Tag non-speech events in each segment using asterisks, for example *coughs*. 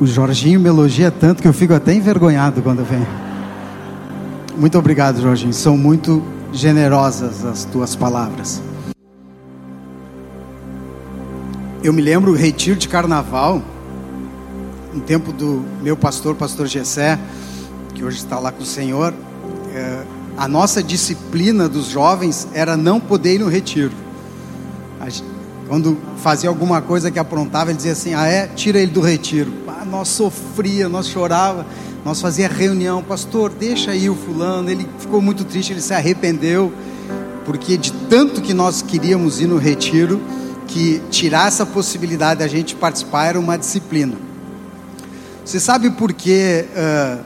O Jorginho me elogia tanto que eu fico até envergonhado quando vem. Muito obrigado, Jorginho. São muito generosas as tuas palavras. Eu me lembro o retiro de carnaval, no tempo do meu pastor, pastor Gessé, que hoje está lá com o Senhor. É, a nossa disciplina dos jovens era não poder ir no retiro. Quando fazia alguma coisa que aprontava, ele dizia assim: Ah, é? Tira ele do retiro. Ah, nós sofria, nós chorava, nós fazia reunião, pastor, deixa aí o fulano. Ele ficou muito triste, ele se arrependeu, porque de tanto que nós queríamos ir no retiro, que tirar essa possibilidade da gente participar era uma disciplina. Você sabe por que uh,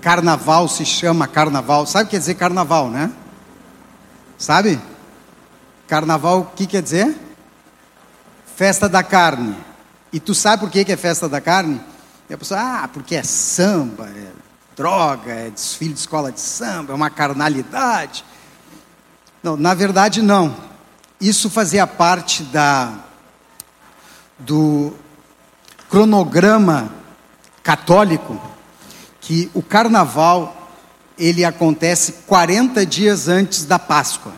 carnaval se chama carnaval? Sabe o que quer dizer carnaval, né? Sabe? Carnaval, o que quer dizer? Festa da carne. E tu sabe por que, que é festa da carne? E a pessoa, ah, porque é samba, é droga, é desfile de escola de samba, é uma carnalidade. Não, na verdade não. Isso fazia parte da do cronograma católico que o carnaval ele acontece 40 dias antes da Páscoa.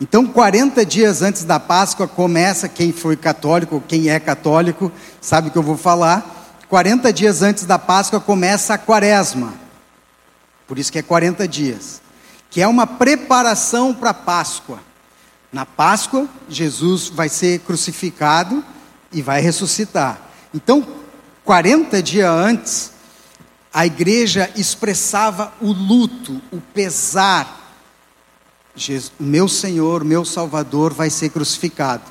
Então, 40 dias antes da Páscoa, começa, quem foi católico, quem é católico, sabe o que eu vou falar. 40 dias antes da Páscoa começa a quaresma. Por isso que é 40 dias. Que é uma preparação para a Páscoa. Na Páscoa, Jesus vai ser crucificado e vai ressuscitar. Então, 40 dias antes, a igreja expressava o luto, o pesar, Jesus, meu Senhor, meu Salvador vai ser crucificado.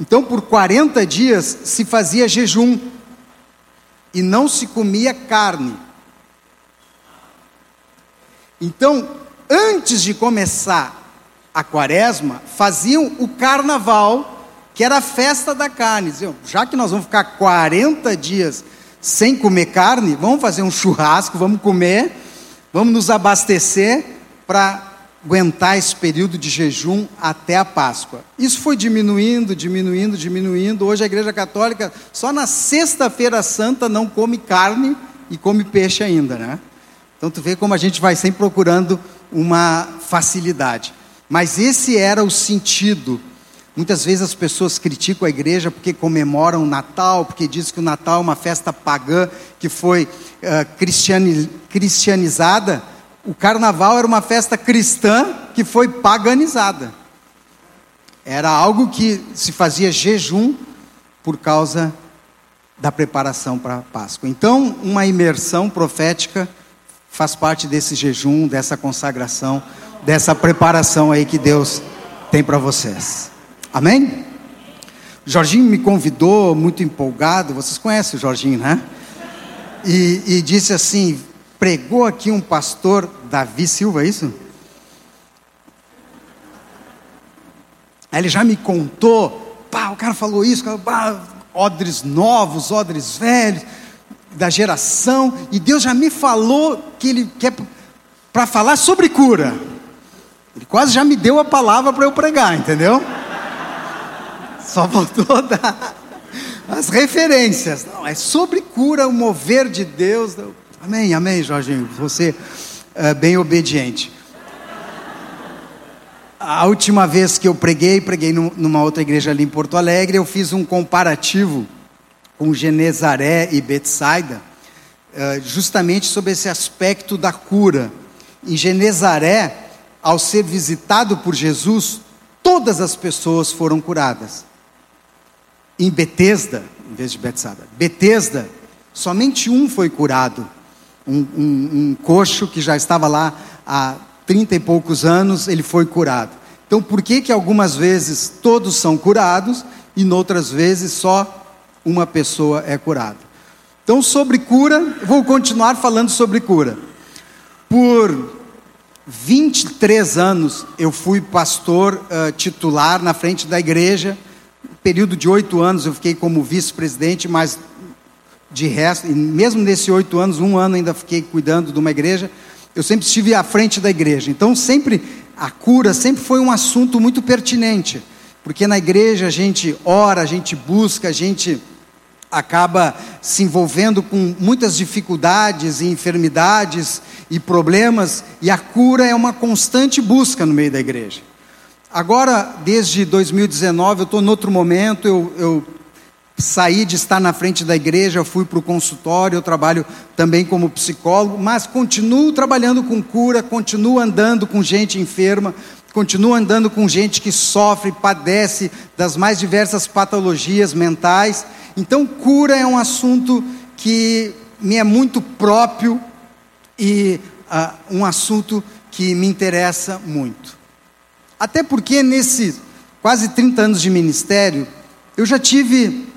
Então, por 40 dias se fazia jejum e não se comia carne. Então, antes de começar a quaresma, faziam o carnaval, que era a festa da carne. Diziam, já que nós vamos ficar 40 dias sem comer carne, vamos fazer um churrasco, vamos comer, vamos nos abastecer para aguentar esse período de jejum até a Páscoa. Isso foi diminuindo, diminuindo, diminuindo. Hoje a Igreja Católica só na Sexta-feira Santa não come carne e come peixe ainda, né? Então tu vê como a gente vai sempre procurando uma facilidade. Mas esse era o sentido. Muitas vezes as pessoas criticam a igreja porque comemoram o Natal, porque dizem que o Natal é uma festa pagã que foi uh, cristianizada o carnaval era uma festa cristã que foi paganizada. Era algo que se fazia jejum por causa da preparação para a Páscoa. Então, uma imersão profética faz parte desse jejum, dessa consagração, dessa preparação aí que Deus tem para vocês. Amém? Jorginho me convidou, muito empolgado, vocês conhecem o Jorginho, né? E, e disse assim: pregou aqui um pastor, Davi Silva, é isso? Aí ele já me contou, pá, o cara falou isso, pá, odres novos, odres velhos, da geração, e Deus já me falou que ele quer para falar sobre cura. Ele quase já me deu a palavra para eu pregar, entendeu? Só faltou *laughs* dar as referências. Não, é sobre cura, o mover de Deus. Amém, amém, Jorginho. Você é bem obediente. A última vez que eu preguei, preguei numa outra igreja ali em Porto Alegre, eu fiz um comparativo com Genezaré e Betsaida, é, justamente sobre esse aspecto da cura. Em Genezaré, ao ser visitado por Jesus, todas as pessoas foram curadas. Em Betesda, em vez de Betsaida, Betesda, somente um foi curado um, um, um coxo que já estava lá há trinta e poucos anos, ele foi curado. Então, por que que algumas vezes todos são curados e noutras vezes só uma pessoa é curada? Então, sobre cura, vou continuar falando sobre cura. Por 23 anos eu fui pastor uh, titular na frente da igreja, período de oito anos eu fiquei como vice-presidente, mas de resto, e mesmo nesses oito anos, um ano ainda fiquei cuidando de uma igreja, eu sempre estive à frente da igreja. Então, sempre, a cura sempre foi um assunto muito pertinente, porque na igreja a gente ora, a gente busca, a gente acaba se envolvendo com muitas dificuldades e enfermidades e problemas, e a cura é uma constante busca no meio da igreja. Agora, desde 2019, eu estou em outro momento, eu, eu saí de estar na frente da igreja, fui para o consultório, eu trabalho também como psicólogo, mas continuo trabalhando com cura, continuo andando com gente enferma, continuo andando com gente que sofre, padece das mais diversas patologias mentais. Então, cura é um assunto que me é muito próprio e uh, um assunto que me interessa muito. Até porque nesses quase 30 anos de ministério, eu já tive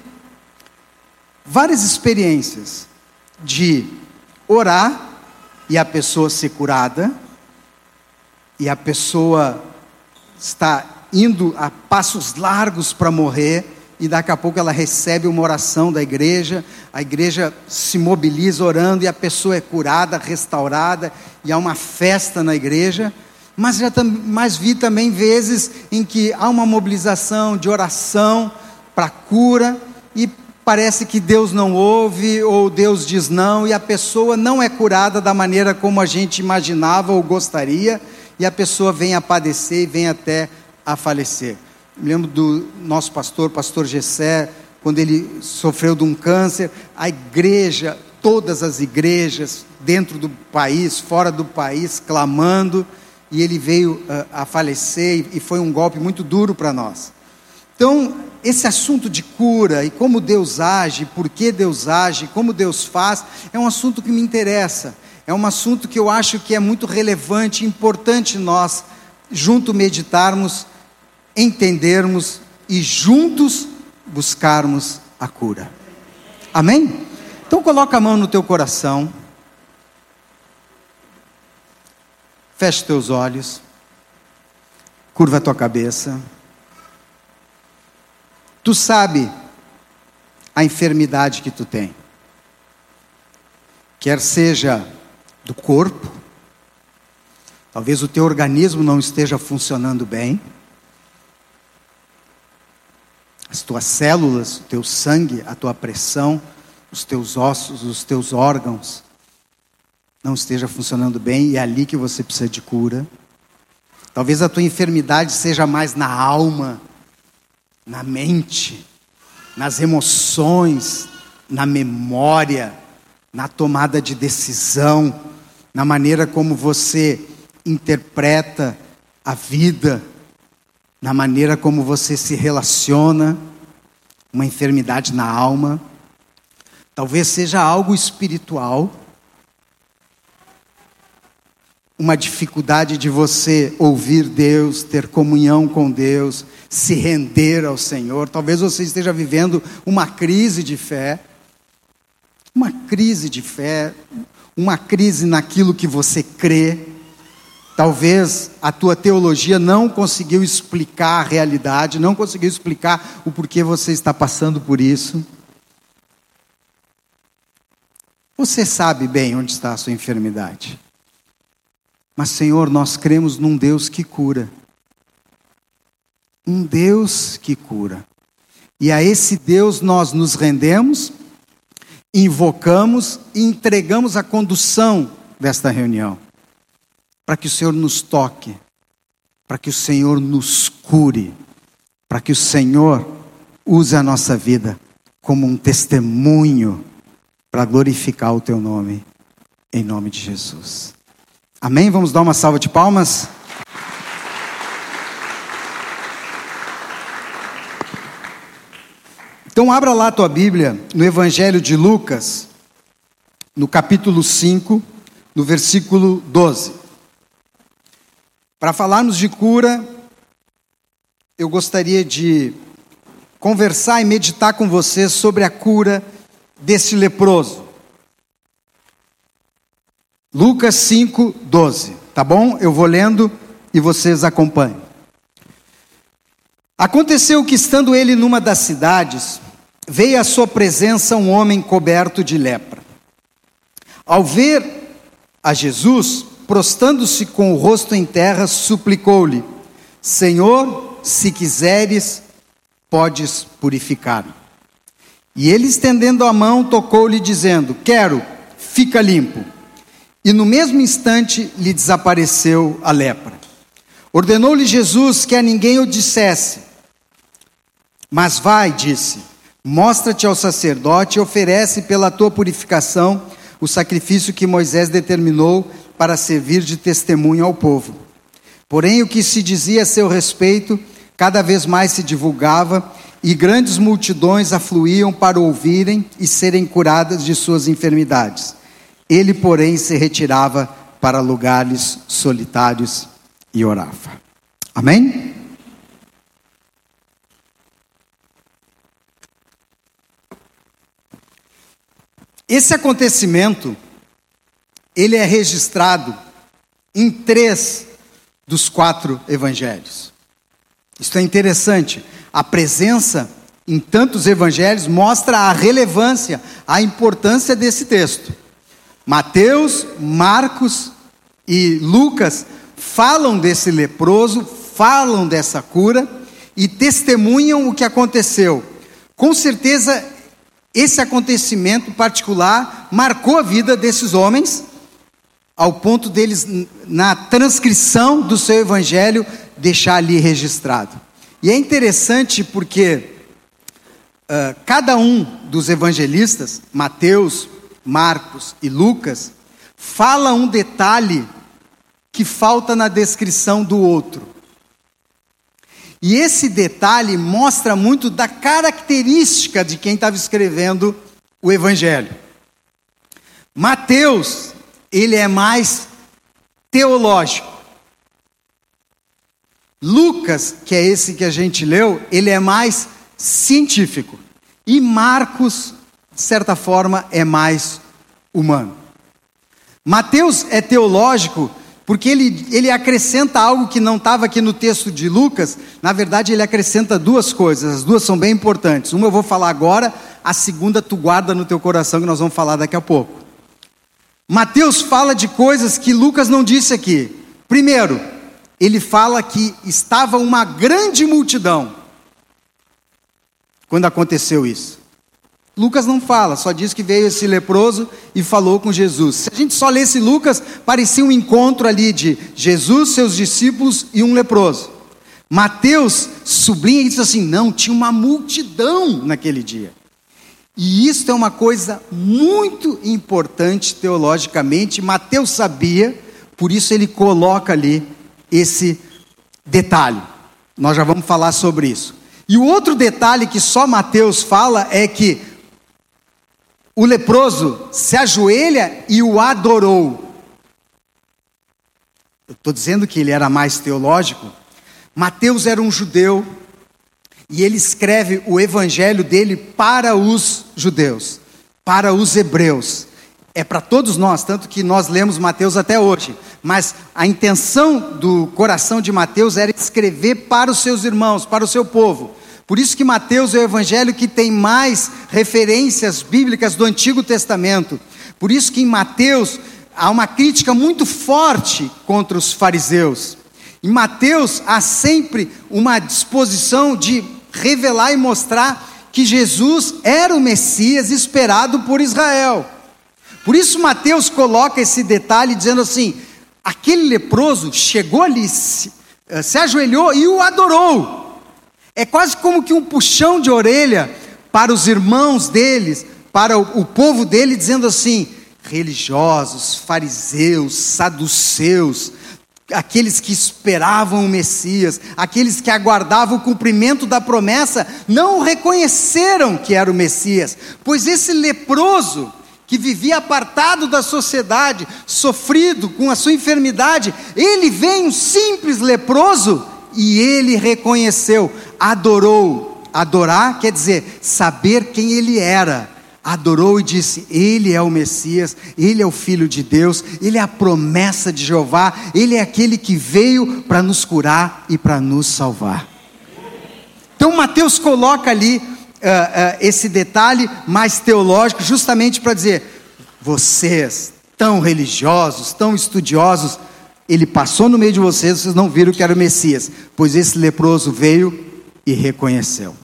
várias experiências de orar e a pessoa ser curada, e a pessoa está indo a passos largos para morrer, e daqui a pouco ela recebe uma oração da igreja, a igreja se mobiliza orando e a pessoa é curada, restaurada, e há uma festa na igreja. Mas já mas vi também vezes em que há uma mobilização de oração para cura e parece que Deus não ouve ou Deus diz não e a pessoa não é curada da maneira como a gente imaginava ou gostaria e a pessoa vem a padecer e vem até a falecer. Me lembro do nosso pastor, pastor Gessé, quando ele sofreu de um câncer, a igreja, todas as igrejas dentro do país, fora do país, clamando e ele veio uh, a falecer e foi um golpe muito duro para nós. Então, esse assunto de cura e como Deus age, por que Deus age, como Deus faz, é um assunto que me interessa. É um assunto que eu acho que é muito relevante, importante nós junto meditarmos, entendermos e juntos buscarmos a cura. Amém? Então coloca a mão no teu coração. Feche teus olhos. Curva a tua cabeça. Tu sabe a enfermidade que tu tem. Quer seja do corpo, talvez o teu organismo não esteja funcionando bem. As tuas células, o teu sangue, a tua pressão, os teus ossos, os teus órgãos não esteja funcionando bem e é ali que você precisa de cura. Talvez a tua enfermidade seja mais na alma, na mente, nas emoções, na memória, na tomada de decisão, na maneira como você interpreta a vida, na maneira como você se relaciona, uma enfermidade na alma. Talvez seja algo espiritual uma dificuldade de você ouvir Deus, ter comunhão com Deus, se render ao Senhor. Talvez você esteja vivendo uma crise de fé, uma crise de fé, uma crise naquilo que você crê. Talvez a tua teologia não conseguiu explicar a realidade, não conseguiu explicar o porquê você está passando por isso. Você sabe bem onde está a sua enfermidade. Mas, Senhor, nós cremos num Deus que cura. Um Deus que cura. E a esse Deus nós nos rendemos, invocamos e entregamos a condução desta reunião. Para que o Senhor nos toque, para que o Senhor nos cure, para que o Senhor use a nossa vida como um testemunho para glorificar o teu nome, em nome de Jesus. Amém? Vamos dar uma salva de palmas. Então, abra lá a tua Bíblia no Evangelho de Lucas, no capítulo 5, no versículo 12. Para falarmos de cura, eu gostaria de conversar e meditar com vocês sobre a cura desse leproso. Lucas 5, 12. Tá bom? Eu vou lendo e vocês acompanhem. Aconteceu que, estando ele numa das cidades, veio à sua presença um homem coberto de lepra. Ao ver a Jesus, prostando-se com o rosto em terra, suplicou-lhe: Senhor, se quiseres, podes purificar. E ele, estendendo a mão, tocou-lhe, dizendo: Quero, fica limpo. E no mesmo instante lhe desapareceu a lepra. Ordenou-lhe Jesus que a ninguém o dissesse. Mas vai, disse, mostra-te ao sacerdote e oferece pela tua purificação o sacrifício que Moisés determinou para servir de testemunho ao povo. Porém, o que se dizia a seu respeito cada vez mais se divulgava e grandes multidões afluíam para ouvirem e serem curadas de suas enfermidades. Ele, porém, se retirava para lugares solitários e orava. Amém? Esse acontecimento, ele é registrado em três dos quatro evangelhos. Isso é interessante. A presença em tantos evangelhos mostra a relevância, a importância desse texto. Mateus, Marcos e Lucas falam desse leproso, falam dessa cura e testemunham o que aconteceu. Com certeza, esse acontecimento particular marcou a vida desses homens, ao ponto deles, na transcrição do seu evangelho, deixar ali registrado. E é interessante porque uh, cada um dos evangelistas, Mateus, Marcos e Lucas, fala um detalhe que falta na descrição do outro. E esse detalhe mostra muito da característica de quem estava escrevendo o Evangelho. Mateus, ele é mais teológico. Lucas, que é esse que a gente leu, ele é mais científico. E Marcos, de certa forma, é mais humano. Mateus é teológico porque ele, ele acrescenta algo que não estava aqui no texto de Lucas. Na verdade, ele acrescenta duas coisas, as duas são bem importantes. Uma eu vou falar agora, a segunda tu guarda no teu coração, que nós vamos falar daqui a pouco. Mateus fala de coisas que Lucas não disse aqui. Primeiro, ele fala que estava uma grande multidão quando aconteceu isso. Lucas não fala, só diz que veio esse leproso e falou com Jesus. Se a gente só lesse Lucas, parecia um encontro ali de Jesus, seus discípulos e um leproso. Mateus sublinha e diz assim: não, tinha uma multidão naquele dia. E isso é uma coisa muito importante teologicamente. Mateus sabia, por isso ele coloca ali esse detalhe. Nós já vamos falar sobre isso. E o outro detalhe que só Mateus fala é que o leproso se ajoelha e o adorou. Eu estou dizendo que ele era mais teológico. Mateus era um judeu e ele escreve o evangelho dele para os judeus, para os hebreus. É para todos nós, tanto que nós lemos Mateus até hoje. Mas a intenção do coração de Mateus era escrever para os seus irmãos, para o seu povo. Por isso que Mateus é o evangelho que tem mais referências bíblicas do Antigo Testamento. Por isso que em Mateus há uma crítica muito forte contra os fariseus. Em Mateus há sempre uma disposição de revelar e mostrar que Jesus era o Messias esperado por Israel. Por isso Mateus coloca esse detalhe dizendo assim: aquele leproso chegou ali, se, eh, se ajoelhou e o adorou. É quase como que um puxão de orelha para os irmãos deles, para o, o povo dele, dizendo assim: religiosos, fariseus, saduceus, aqueles que esperavam o Messias, aqueles que aguardavam o cumprimento da promessa, não reconheceram que era o Messias, pois esse leproso, que vivia apartado da sociedade, sofrido com a sua enfermidade, ele vem um simples leproso e ele reconheceu, adorou. Adorar quer dizer saber quem ele era. Adorou e disse: Ele é o Messias, Ele é o Filho de Deus, Ele é a promessa de Jeová, Ele é aquele que veio para nos curar e para nos salvar. Então Mateus coloca ali uh, uh, esse detalhe mais teológico, justamente para dizer: vocês, tão religiosos, tão estudiosos, ele passou no meio de vocês, vocês não viram que era o Messias, pois esse leproso veio e reconheceu.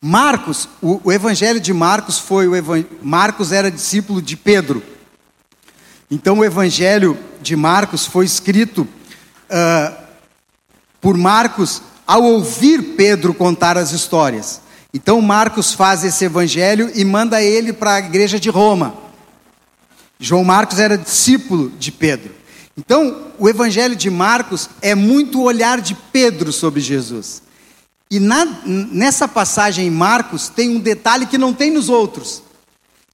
Marcos, o, o evangelho de Marcos foi o Marcos era discípulo de Pedro. Então o evangelho de Marcos foi escrito uh, por Marcos ao ouvir Pedro contar as histórias. Então Marcos faz esse evangelho e manda ele para a igreja de Roma. João Marcos era discípulo de Pedro. Então, o evangelho de Marcos é muito o olhar de Pedro sobre Jesus. E na, nessa passagem em Marcos tem um detalhe que não tem nos outros,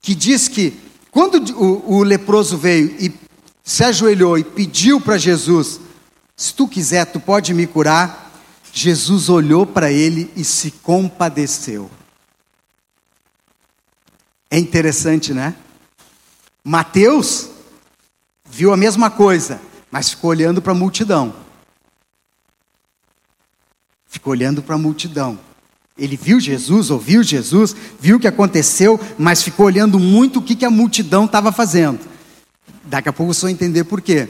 que diz que quando o, o leproso veio e se ajoelhou e pediu para Jesus, se tu quiser, tu pode me curar. Jesus olhou para ele e se compadeceu. É interessante, né? Mateus viu a mesma coisa, mas ficou olhando para a multidão. Ficou olhando para a multidão. Ele viu Jesus, ouviu Jesus, viu o que aconteceu, mas ficou olhando muito o que, que a multidão estava fazendo. Daqui a pouco você vai entender por quê.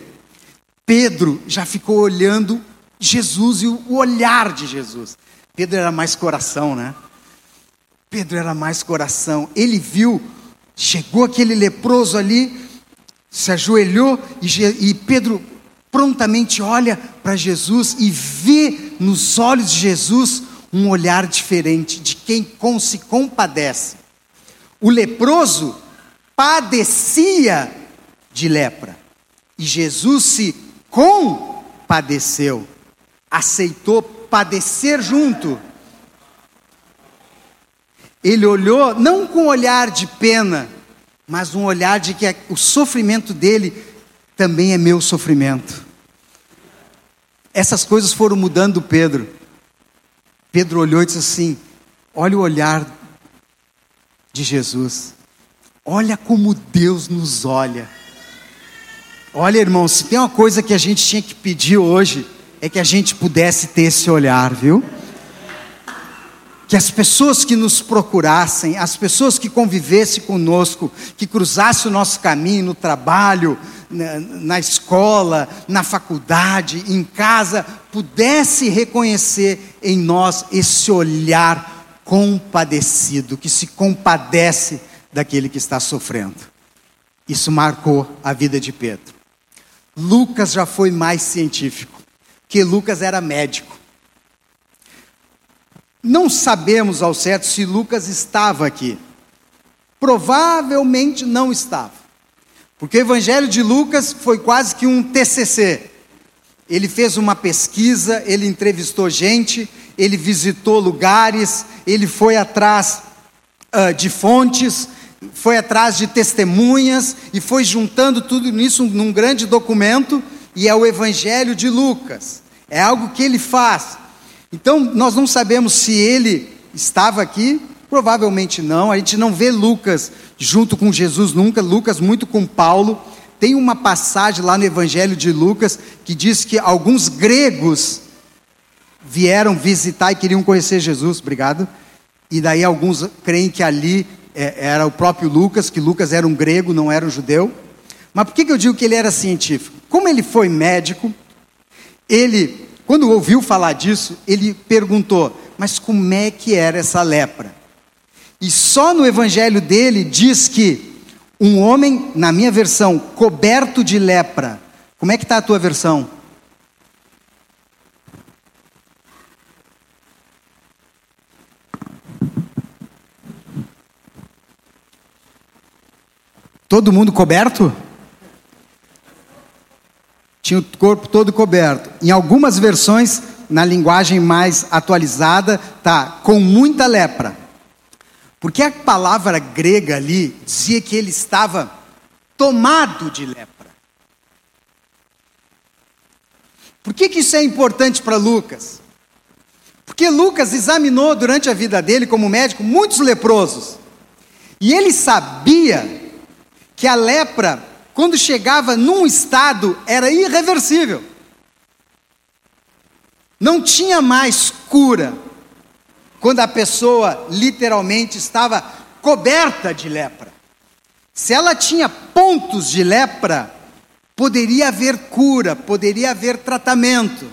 Pedro já ficou olhando Jesus e o olhar de Jesus. Pedro era mais coração, né? Pedro era mais coração. Ele viu, chegou aquele leproso ali, se ajoelhou e, e Pedro prontamente olha para Jesus e vê nos olhos de Jesus um olhar diferente de quem se compadece. O leproso padecia de lepra e Jesus se compadeceu, aceitou padecer junto. Ele olhou não com um olhar de pena, mas um olhar de que o sofrimento dele também é meu sofrimento. Essas coisas foram mudando Pedro. Pedro olhou e disse assim: Olha o olhar de Jesus. Olha como Deus nos olha. Olha, irmão, se tem uma coisa que a gente tinha que pedir hoje, é que a gente pudesse ter esse olhar, viu? que as pessoas que nos procurassem, as pessoas que convivessem conosco, que cruzassem o nosso caminho no trabalho, na, escola, na faculdade, em casa, pudesse reconhecer em nós esse olhar compadecido, que se compadece daquele que está sofrendo. Isso marcou a vida de Pedro. Lucas já foi mais científico, que Lucas era médico. Não sabemos ao certo se Lucas estava aqui. Provavelmente não estava. Porque o Evangelho de Lucas foi quase que um TCC. Ele fez uma pesquisa, ele entrevistou gente, ele visitou lugares, ele foi atrás uh, de fontes, foi atrás de testemunhas e foi juntando tudo isso num grande documento, e é o Evangelho de Lucas. É algo que ele faz. Então, nós não sabemos se ele estava aqui, provavelmente não. A gente não vê Lucas junto com Jesus nunca, Lucas muito com Paulo. Tem uma passagem lá no Evangelho de Lucas que diz que alguns gregos vieram visitar e queriam conhecer Jesus, obrigado. E daí alguns creem que ali é, era o próprio Lucas, que Lucas era um grego, não era um judeu. Mas por que, que eu digo que ele era científico? Como ele foi médico, ele quando ouviu falar disso, ele perguntou: mas como é que era essa lepra? E só no evangelho dele diz que um homem, na minha versão, coberto de lepra. Como é que está a tua versão? Todo mundo coberto? tinha o corpo todo coberto. Em algumas versões, na linguagem mais atualizada, tá com muita lepra. Porque a palavra grega ali dizia que ele estava tomado de lepra. Por que, que isso é importante para Lucas? Porque Lucas examinou durante a vida dele como médico muitos leprosos. E ele sabia que a lepra quando chegava num estado, era irreversível. Não tinha mais cura. Quando a pessoa literalmente estava coberta de lepra. Se ela tinha pontos de lepra, poderia haver cura, poderia haver tratamento.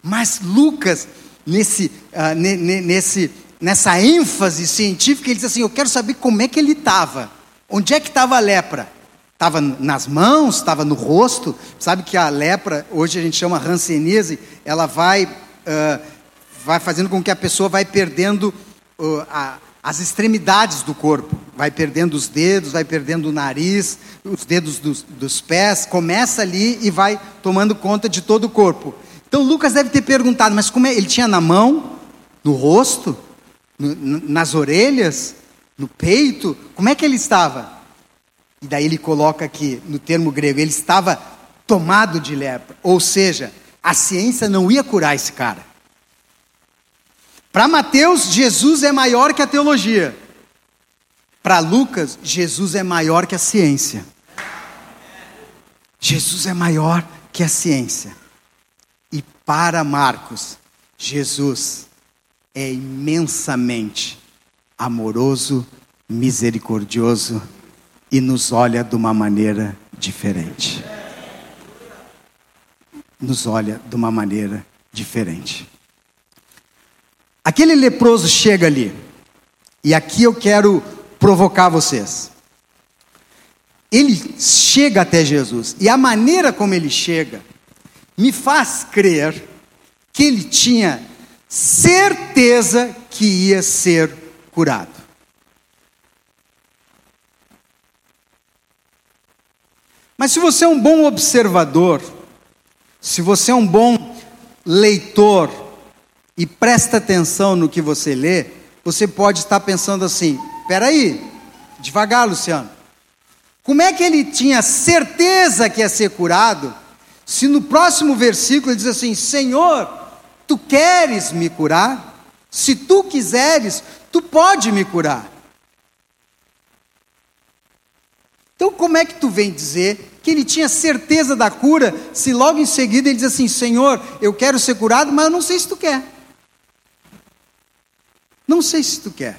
Mas Lucas, nesse, uh, nesse, nessa ênfase científica, ele diz assim: Eu quero saber como é que ele estava. Onde é que estava a lepra? Estava nas mãos, estava no rosto. Sabe que a lepra, hoje a gente chama hanseníase, ela vai, uh, vai fazendo com que a pessoa vai perdendo uh, a, as extremidades do corpo. Vai perdendo os dedos, vai perdendo o nariz, os dedos dos, dos pés, começa ali e vai tomando conta de todo o corpo. Então Lucas deve ter perguntado, mas como é? Ele tinha na mão, no rosto, no, nas orelhas, no peito? Como é que ele estava? E daí ele coloca aqui, no termo grego, ele estava tomado de lepra. Ou seja, a ciência não ia curar esse cara. Para Mateus, Jesus é maior que a teologia. Para Lucas, Jesus é maior que a ciência. Jesus é maior que a ciência. E para Marcos, Jesus é imensamente amoroso, misericordioso e nos olha de uma maneira diferente. Nos olha de uma maneira diferente. Aquele leproso chega ali, e aqui eu quero provocar vocês. Ele chega até Jesus, e a maneira como ele chega me faz crer que ele tinha certeza que ia ser curado. Mas se você é um bom observador, se você é um bom leitor e presta atenção no que você lê, você pode estar pensando assim: peraí, devagar, Luciano. Como é que ele tinha certeza que ia ser curado, se no próximo versículo ele diz assim: Senhor, tu queres me curar? Se tu quiseres, tu pode me curar. Então, como é que tu vem dizer que ele tinha certeza da cura, se logo em seguida ele diz assim: Senhor, eu quero ser curado, mas eu não sei se tu quer. Não sei se tu quer.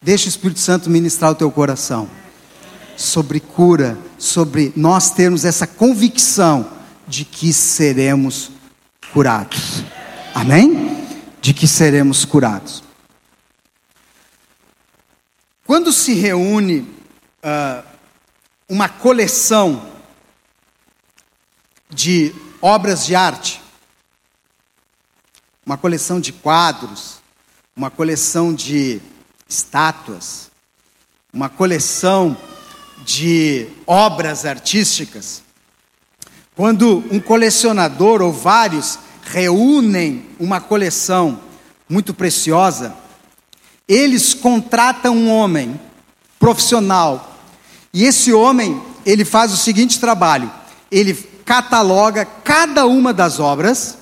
Deixa o Espírito Santo ministrar o teu coração sobre cura, sobre nós termos essa convicção de que seremos curados. Amém? De que seremos curados. Quando se reúne uh, uma coleção de obras de arte, uma coleção de quadros, uma coleção de estátuas, uma coleção de obras artísticas, quando um colecionador ou vários reúnem uma coleção muito preciosa, eles contratam um homem profissional. E esse homem, ele faz o seguinte trabalho: ele cataloga cada uma das obras,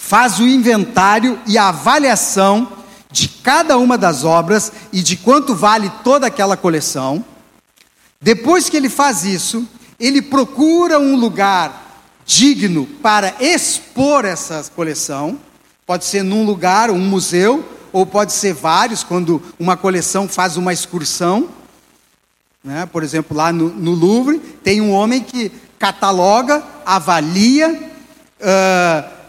faz o inventário e a avaliação de cada uma das obras e de quanto vale toda aquela coleção. Depois que ele faz isso, ele procura um lugar digno para expor essa coleção. Pode ser num lugar, um museu, ou pode ser vários, quando uma coleção faz uma excursão. Né? Por exemplo, lá no, no Louvre, tem um homem que cataloga, avalia, uh,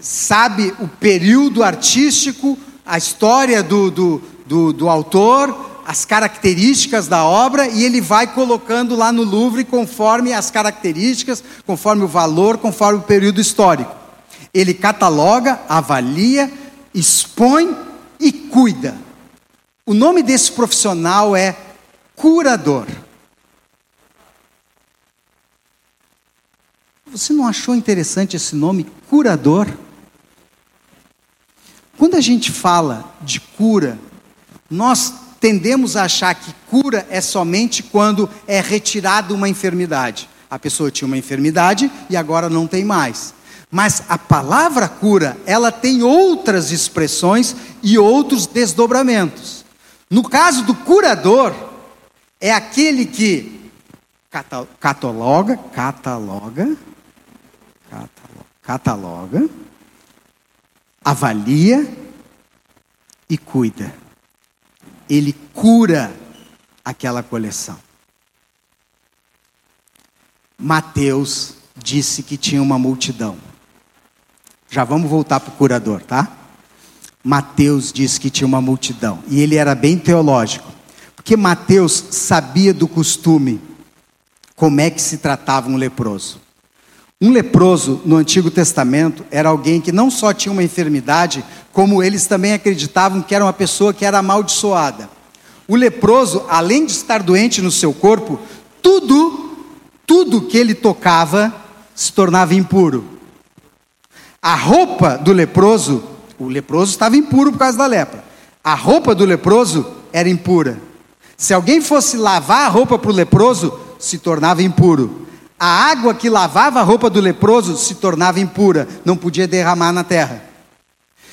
sabe o período artístico, a história do, do, do, do autor, as características da obra e ele vai colocando lá no Louvre conforme as características, conforme o valor, conforme o período histórico. Ele cataloga, avalia, expõe e cuida. O nome desse profissional é curador. Você não achou interessante esse nome, curador? Quando a gente fala de cura, nós tendemos a achar que cura é somente quando é retirada uma enfermidade. A pessoa tinha uma enfermidade e agora não tem mais. Mas a palavra cura, ela tem outras expressões e outros desdobramentos. No caso do curador, é aquele que cataloga, cataloga, cataloga, avalia e cuida. Ele cura aquela coleção. Mateus disse que tinha uma multidão. Já vamos voltar para o curador, tá? Mateus disse que tinha uma multidão. E ele era bem teológico. Porque Mateus sabia do costume, como é que se tratava um leproso. Um leproso no Antigo Testamento era alguém que não só tinha uma enfermidade, como eles também acreditavam que era uma pessoa que era amaldiçoada. O leproso, além de estar doente no seu corpo, tudo, tudo que ele tocava se tornava impuro. A roupa do leproso, o leproso estava impuro por causa da lepra. A roupa do leproso era impura. Se alguém fosse lavar a roupa para o leproso, se tornava impuro. A água que lavava a roupa do leproso se tornava impura, não podia derramar na terra.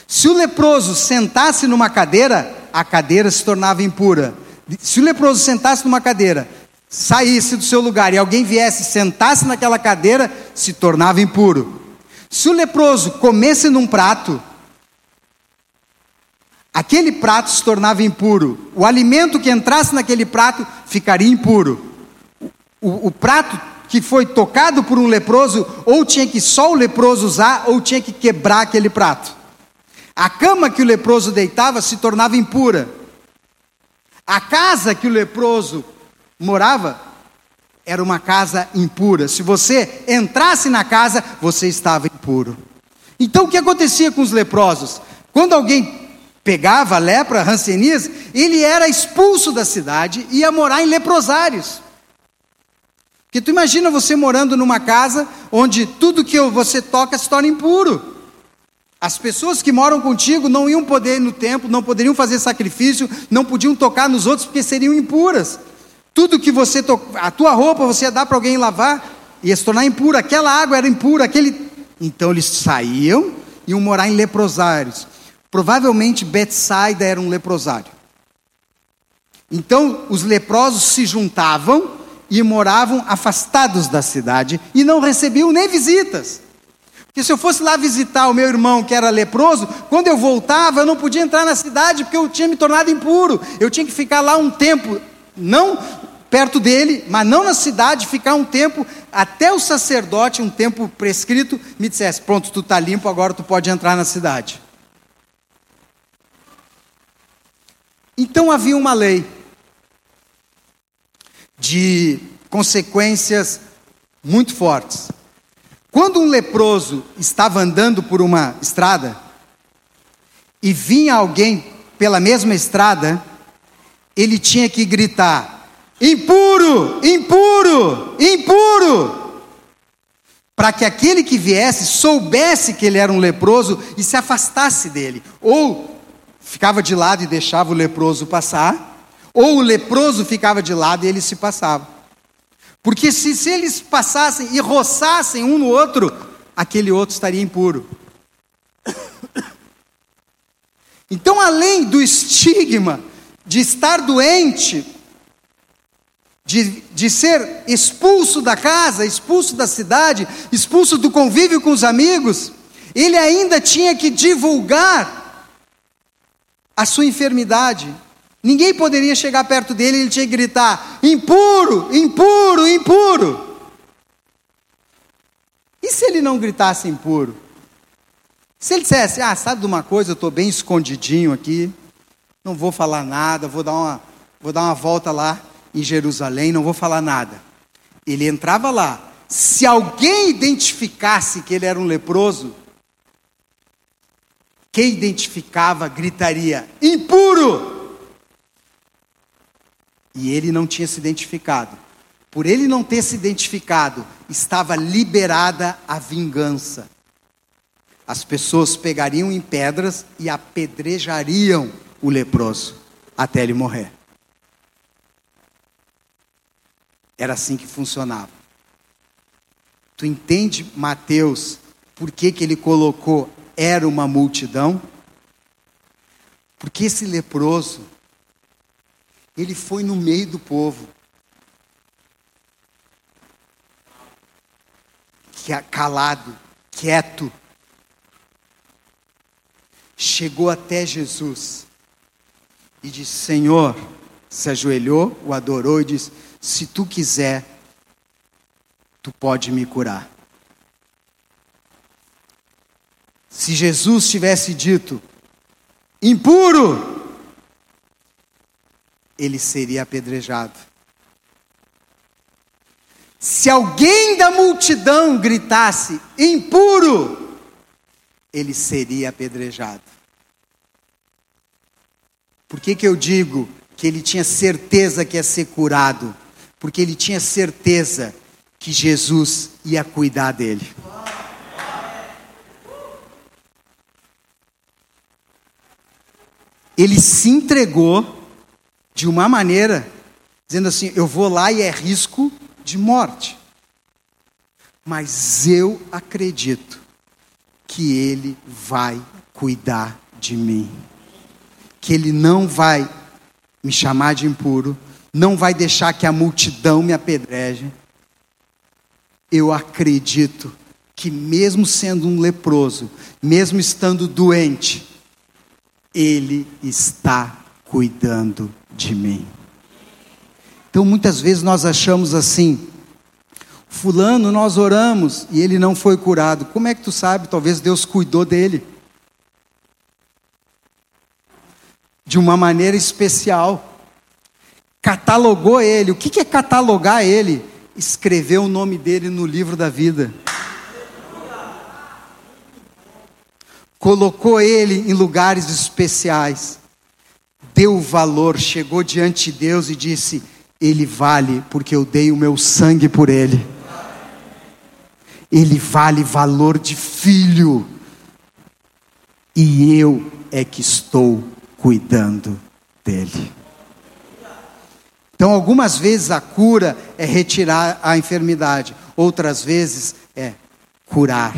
Se o leproso sentasse numa cadeira, a cadeira se tornava impura. Se o leproso sentasse numa cadeira, saísse do seu lugar e alguém viesse sentasse naquela cadeira, se tornava impuro. Se o leproso comesse num prato, aquele prato se tornava impuro. O alimento que entrasse naquele prato ficaria impuro. O, o prato que foi tocado por um leproso, ou tinha que só o leproso usar, ou tinha que quebrar aquele prato. A cama que o leproso deitava se tornava impura. A casa que o leproso morava era uma casa impura. Se você entrasse na casa, você estava impuro. Então o que acontecia com os leprosos? Quando alguém pegava a lepra, rancenias, ele era expulso da cidade e ia morar em leprosários. Porque tu imagina você morando numa casa onde tudo que você toca se torna impuro. As pessoas que moram contigo não iam poder ir no templo, não poderiam fazer sacrifício, não podiam tocar nos outros porque seriam impuras. Tudo que você to... a tua roupa você ia dar para alguém lavar, ia se tornar impura, aquela água era impura, aquele Então eles saíam e iam morar em leprosários. Provavelmente Betsaida era um leprosário. Então os leprosos se juntavam e moravam afastados da cidade e não recebiam nem visitas. Porque se eu fosse lá visitar o meu irmão que era leproso, quando eu voltava, eu não podia entrar na cidade porque eu tinha me tornado impuro. Eu tinha que ficar lá um tempo, não perto dele, mas não na cidade, ficar um tempo até o sacerdote, um tempo prescrito, me dissesse: Pronto, tu está limpo, agora tu pode entrar na cidade. Então havia uma lei de consequências muito fortes. Quando um leproso estava andando por uma estrada e vinha alguém pela mesma estrada, ele tinha que gritar: impuro, impuro, impuro, para que aquele que viesse soubesse que ele era um leproso e se afastasse dele, ou ficava de lado e deixava o leproso passar, ou o leproso ficava de lado e ele se passava. Porque se, se eles passassem e roçassem um no outro, aquele outro estaria impuro. *coughs* Então, além do estigma de estar doente, de, de ser expulso da casa, expulso da cidade, expulso do convívio com os amigos, ele ainda tinha que divulgar a sua enfermidade, Ninguém poderia chegar perto dele e ele tinha que gritar: impuro, impuro, impuro. E se ele não gritasse impuro? Se ele dissesse: ah, sabe de uma coisa, eu estou bem escondidinho aqui, não vou falar nada, vou dar, uma, vou dar uma volta lá em Jerusalém, não vou falar nada. Ele entrava lá. Se alguém identificasse que ele era um leproso, quem identificava gritaria: impuro! E ele não tinha se identificado. Por ele não ter se identificado, estava liberada a vingança. As pessoas pegariam em pedras e apedrejariam o leproso até ele morrer. Era assim que funcionava. Tu entende, Mateus, por que, que ele colocou era uma multidão? Porque esse leproso ele foi no meio do povo. Calado, quieto. chegou até Jesus e disse: Senhor, se ajoelhou, o adorou e disse: Se tu quiser, tu pode me curar. Se Jesus tivesse dito, impuro, ele seria apedrejado. Se alguém da multidão gritasse, impuro, ele seria apedrejado. Por que, que eu digo que ele tinha certeza que ia ser curado? Porque ele tinha certeza que Jesus ia cuidar dele. ele se entregou de uma maneira, dizendo assim: eu vou lá e é risco de morte. Mas eu acredito que ele vai cuidar de mim. Que ele não vai me chamar de impuro, não vai deixar que a multidão me apedreje. Eu acredito que, mesmo sendo um leproso, mesmo estando doente, ele está cuidando de mim. Então muitas vezes nós achamos assim, fulano nós oramos e ele não foi curado. Como é que tu sabe? Talvez Deus cuidou dele. De uma maneira especial. Catalogou ele. O que é catalogar ele? Escrever o nome dele no livro da vida. colocou ele em lugares especiais, deu valor, chegou diante de Deus e disse: Ele vale porque eu dei o meu sangue por ele. Ele vale valor de filho. E eu é que estou cuidando dele. Então, algumas vezes a cura é retirar a enfermidade, outras vezes é curar,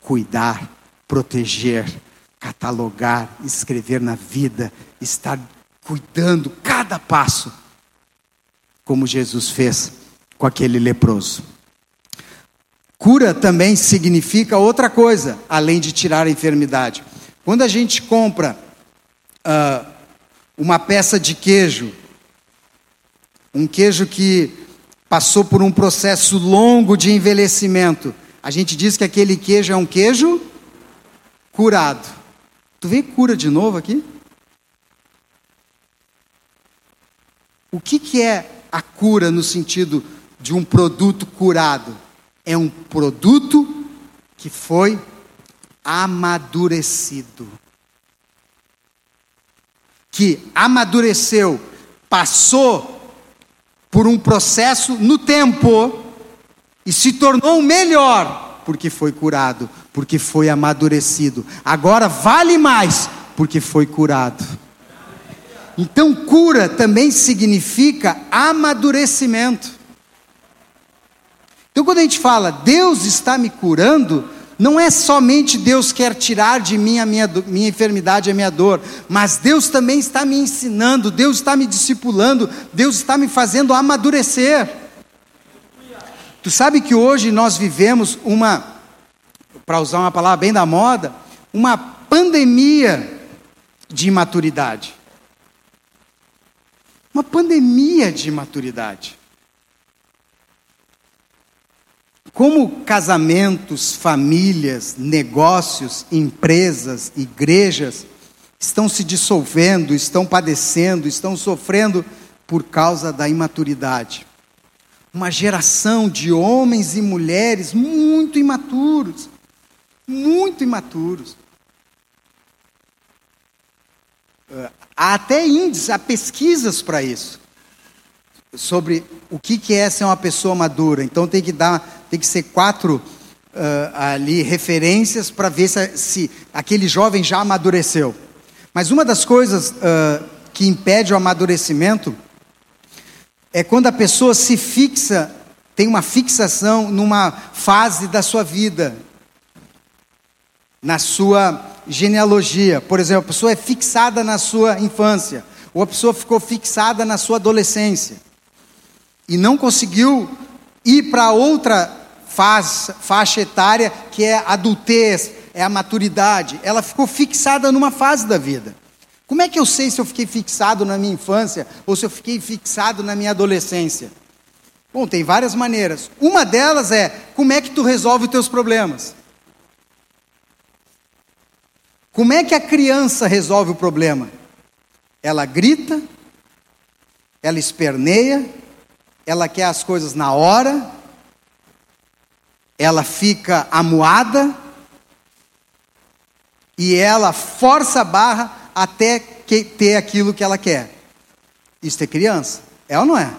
cuidar proteger, catalogar, escrever na vida, estar cuidando cada passo, como Jesus fez com aquele leproso. Cura também significa outra coisa, além de tirar a enfermidade. Quando a gente compra uh, uma peça de queijo, um queijo que passou por um processo longo de envelhecimento, a gente diz que aquele queijo é um queijo curado. Tu vê cura de novo aqui? O que, que é a cura no sentido de um produto curado? É um produto que foi amadurecido. Que amadureceu, passou por um processo no tempo e se tornou melhor porque foi curado, porque foi amadurecido. Agora vale mais, porque foi curado. Então, cura também significa amadurecimento. Então, quando a gente fala Deus está me curando, não é somente Deus quer tirar de mim a minha, minha enfermidade, a minha dor, mas Deus também está me ensinando, Deus está me discipulando, Deus está me fazendo amadurecer. Tu sabe que hoje nós vivemos uma, para usar uma palavra bem da moda, uma pandemia de imaturidade. Uma pandemia de imaturidade. Como casamentos, famílias, negócios, empresas, igrejas estão se dissolvendo, estão padecendo, estão sofrendo por causa da imaturidade uma geração de homens e mulheres muito imaturos, muito imaturos. Há até índices, há pesquisas para isso, sobre o que é ser uma pessoa madura. Então tem que dar, tem que ser quatro uh, ali referências para ver se, se, aquele jovem já amadureceu. Mas uma das coisas uh, que impede o amadurecimento é quando a pessoa se fixa, tem uma fixação numa fase da sua vida, na sua genealogia. Por exemplo, a pessoa é fixada na sua infância, ou a pessoa ficou fixada na sua adolescência, e não conseguiu ir para outra fase, faixa etária, que é adultez, é a maturidade, ela ficou fixada numa fase da vida. Como é que eu sei se eu fiquei fixado na minha infância ou se eu fiquei fixado na minha adolescência? Bom, tem várias maneiras. Uma delas é como é que tu resolve os teus problemas. Como é que a criança resolve o problema? Ela grita, ela esperneia, ela quer as coisas na hora, ela fica amuada e ela força a barra até ter aquilo que ela quer. Isso é criança, é ou não é?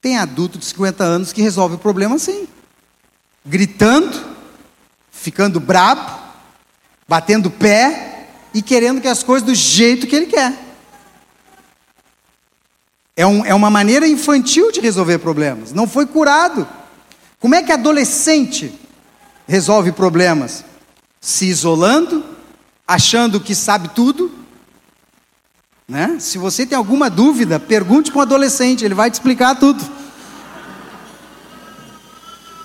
Tem adulto de 50 anos que resolve o problema assim, gritando, ficando brabo, batendo pé e querendo que as coisas do jeito que ele quer. É, um, é uma maneira infantil de resolver problemas, não foi curado. Como é que adolescente resolve problemas? Se isolando, achando que sabe tudo. Né? Se você tem alguma dúvida, pergunte para um adolescente, ele vai te explicar tudo.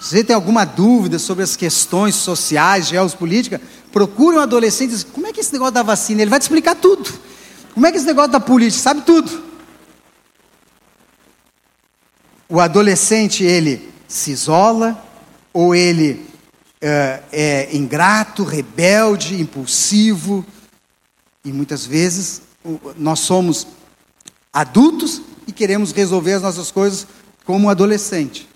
Se você tem alguma dúvida sobre as questões sociais, geopolíticas, procure um adolescente e diz, como é que é esse negócio da vacina? Ele vai te explicar tudo. Como é que é esse negócio da política? Sabe tudo. O adolescente, ele se isola, ou ele é, é ingrato, rebelde, impulsivo, e muitas vezes nós somos adultos e queremos resolver as nossas coisas como um adolescente.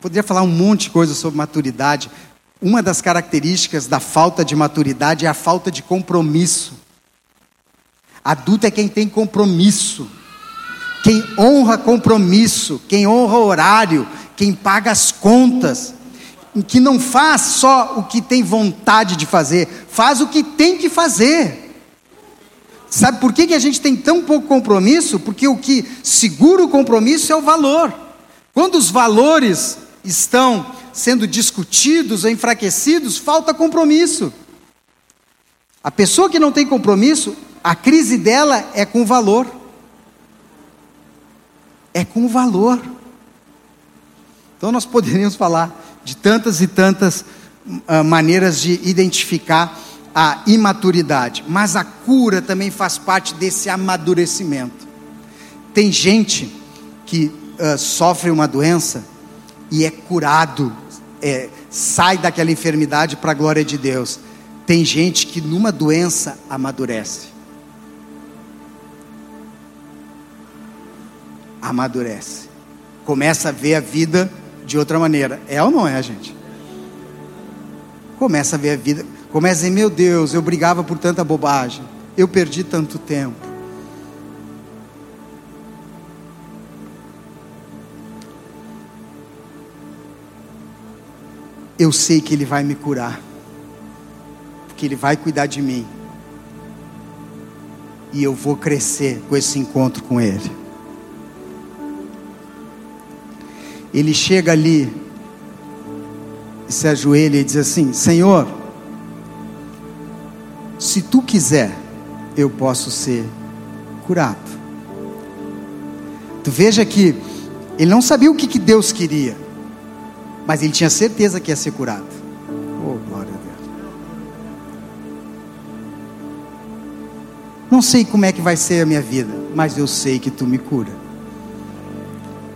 Poderia falar um monte de coisa sobre maturidade. Uma das características da falta de maturidade é a falta de compromisso. Adulto é quem tem compromisso, quem honra compromisso, quem honra horário, quem paga as contas, que não faz só o que tem vontade de fazer, faz o que tem que fazer. Sabe por que, que a gente tem tão pouco compromisso? Porque o que segura o compromisso é o valor. Quando os valores estão sendo discutidos enfraquecidos, falta compromisso. A pessoa que não tem compromisso, a crise dela é com valor. É com valor. Então nós poderíamos *laughs* falar de tantas e tantas uh, maneiras de identificar a imaturidade, mas a cura também faz parte desse amadurecimento. Tem gente que uh, sofre uma doença e é curado, é, sai daquela enfermidade para a glória de Deus. Tem gente que numa doença amadurece. Amadurece. Começa a ver a vida de outra maneira. É ou não é, gente? Começa a ver a vida. Começa a dizer: Meu Deus, eu brigava por tanta bobagem. Eu perdi tanto tempo. Eu sei que Ele vai me curar, porque Ele vai cuidar de mim, e eu vou crescer com esse encontro com Ele. Ele chega ali, e se ajoelha e diz assim: Senhor, se tu quiser, eu posso ser curado. Tu veja que ele não sabia o que, que Deus queria. Mas ele tinha certeza que ia ser curado. Oh, glória a Deus. Não sei como é que vai ser a minha vida, mas eu sei que tu me cura.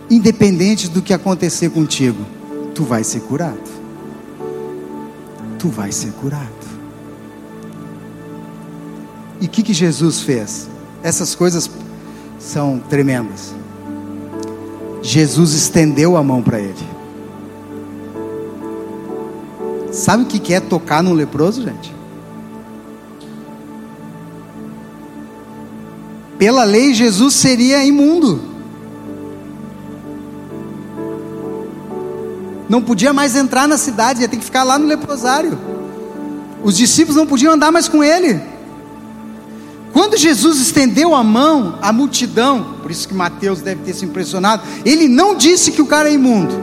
Independente do que acontecer contigo, tu vai ser curado. Tu vai ser curado. E o que, que Jesus fez? Essas coisas são tremendas. Jesus estendeu a mão para ele. Sabe o que é tocar num leproso, gente? Pela lei, Jesus seria imundo. Não podia mais entrar na cidade, ia ter que ficar lá no leprosário. Os discípulos não podiam andar mais com ele. Quando Jesus estendeu a mão à multidão, por isso que Mateus deve ter se impressionado, ele não disse que o cara é imundo,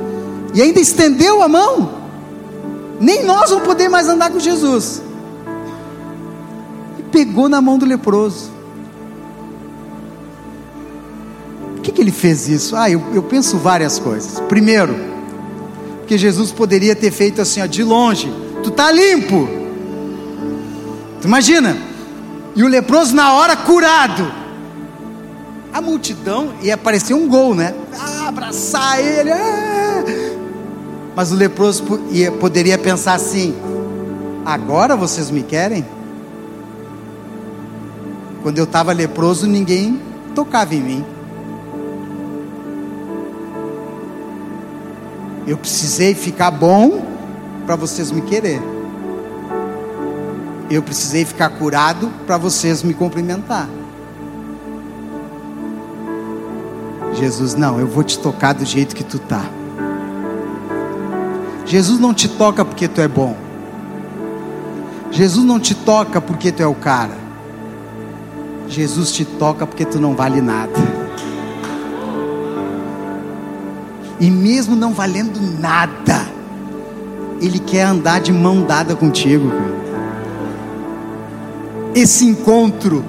e ainda estendeu a mão. Nem nós vamos poder mais andar com Jesus. E pegou na mão do leproso. Por que, que ele fez isso? Ah, eu, eu penso várias coisas. Primeiro, porque Jesus poderia ter feito assim, ó, de longe, tu tá limpo. Tu imagina? E o leproso na hora curado. A multidão ia parecer um gol, né? Ah, abraçar ele. Ah. Mas o leproso ia, poderia pensar assim: agora vocês me querem? Quando eu estava leproso, ninguém tocava em mim. Eu precisei ficar bom para vocês me querer. Eu precisei ficar curado para vocês me cumprimentar. Jesus, não, eu vou te tocar do jeito que tu tá. Jesus não te toca porque tu é bom. Jesus não te toca porque tu é o cara. Jesus te toca porque tu não vale nada. E mesmo não valendo nada, Ele quer andar de mão dada contigo. Esse encontro,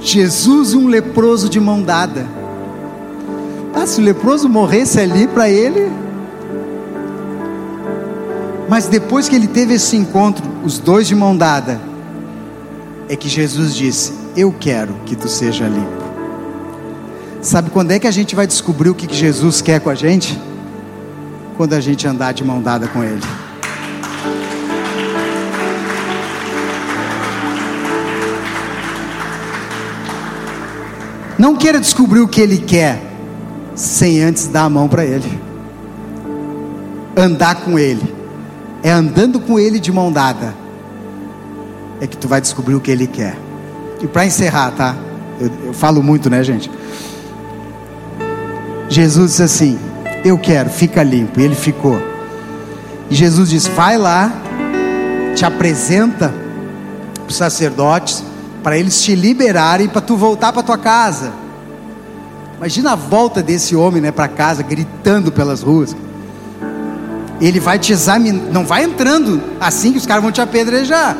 Jesus e um leproso de mão dada. Ah, se o leproso morresse ali para ele. Mas depois que ele teve esse encontro, os dois de mão dada, é que Jesus disse: Eu quero que tu seja limpo. Sabe quando é que a gente vai descobrir o que Jesus quer com a gente? Quando a gente andar de mão dada com Ele. Não queira descobrir o que Ele quer sem antes dar a mão para Ele. Andar com Ele. É andando com Ele de mão dada. É que tu vai descobrir o que Ele quer. E para encerrar, tá? Eu, eu falo muito, né, gente? Jesus disse assim: Eu quero, fica limpo. E ele ficou. E Jesus disse: Vai lá, te apresenta para os sacerdotes, para eles te liberarem, para tu voltar para tua casa. Imagina a volta desse homem né, para casa, gritando pelas ruas. Ele vai te examinar, não vai entrando assim que os caras vão te apedrejar.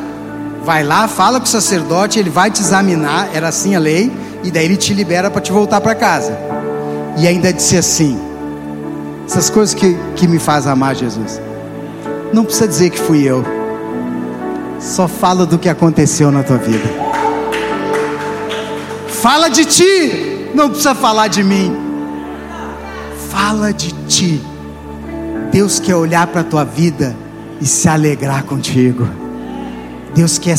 Vai lá, fala com o sacerdote, ele vai te examinar, era assim a lei, e daí ele te libera para te voltar para casa. E ainda disse assim: essas coisas que, que me fazem amar Jesus. Não precisa dizer que fui eu. Só fala do que aconteceu na tua vida. Fala de ti, não precisa falar de mim. Fala de ti. Deus quer olhar para a tua vida e se alegrar contigo. Deus quer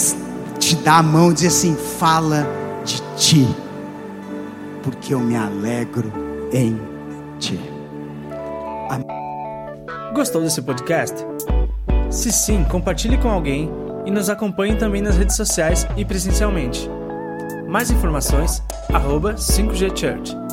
te dar a mão e dizer assim: fala de ti, porque eu me alegro em ti. Amém. Gostou desse podcast? Se sim, compartilhe com alguém e nos acompanhe também nas redes sociais e presencialmente. Mais informações, arroba 5G Church.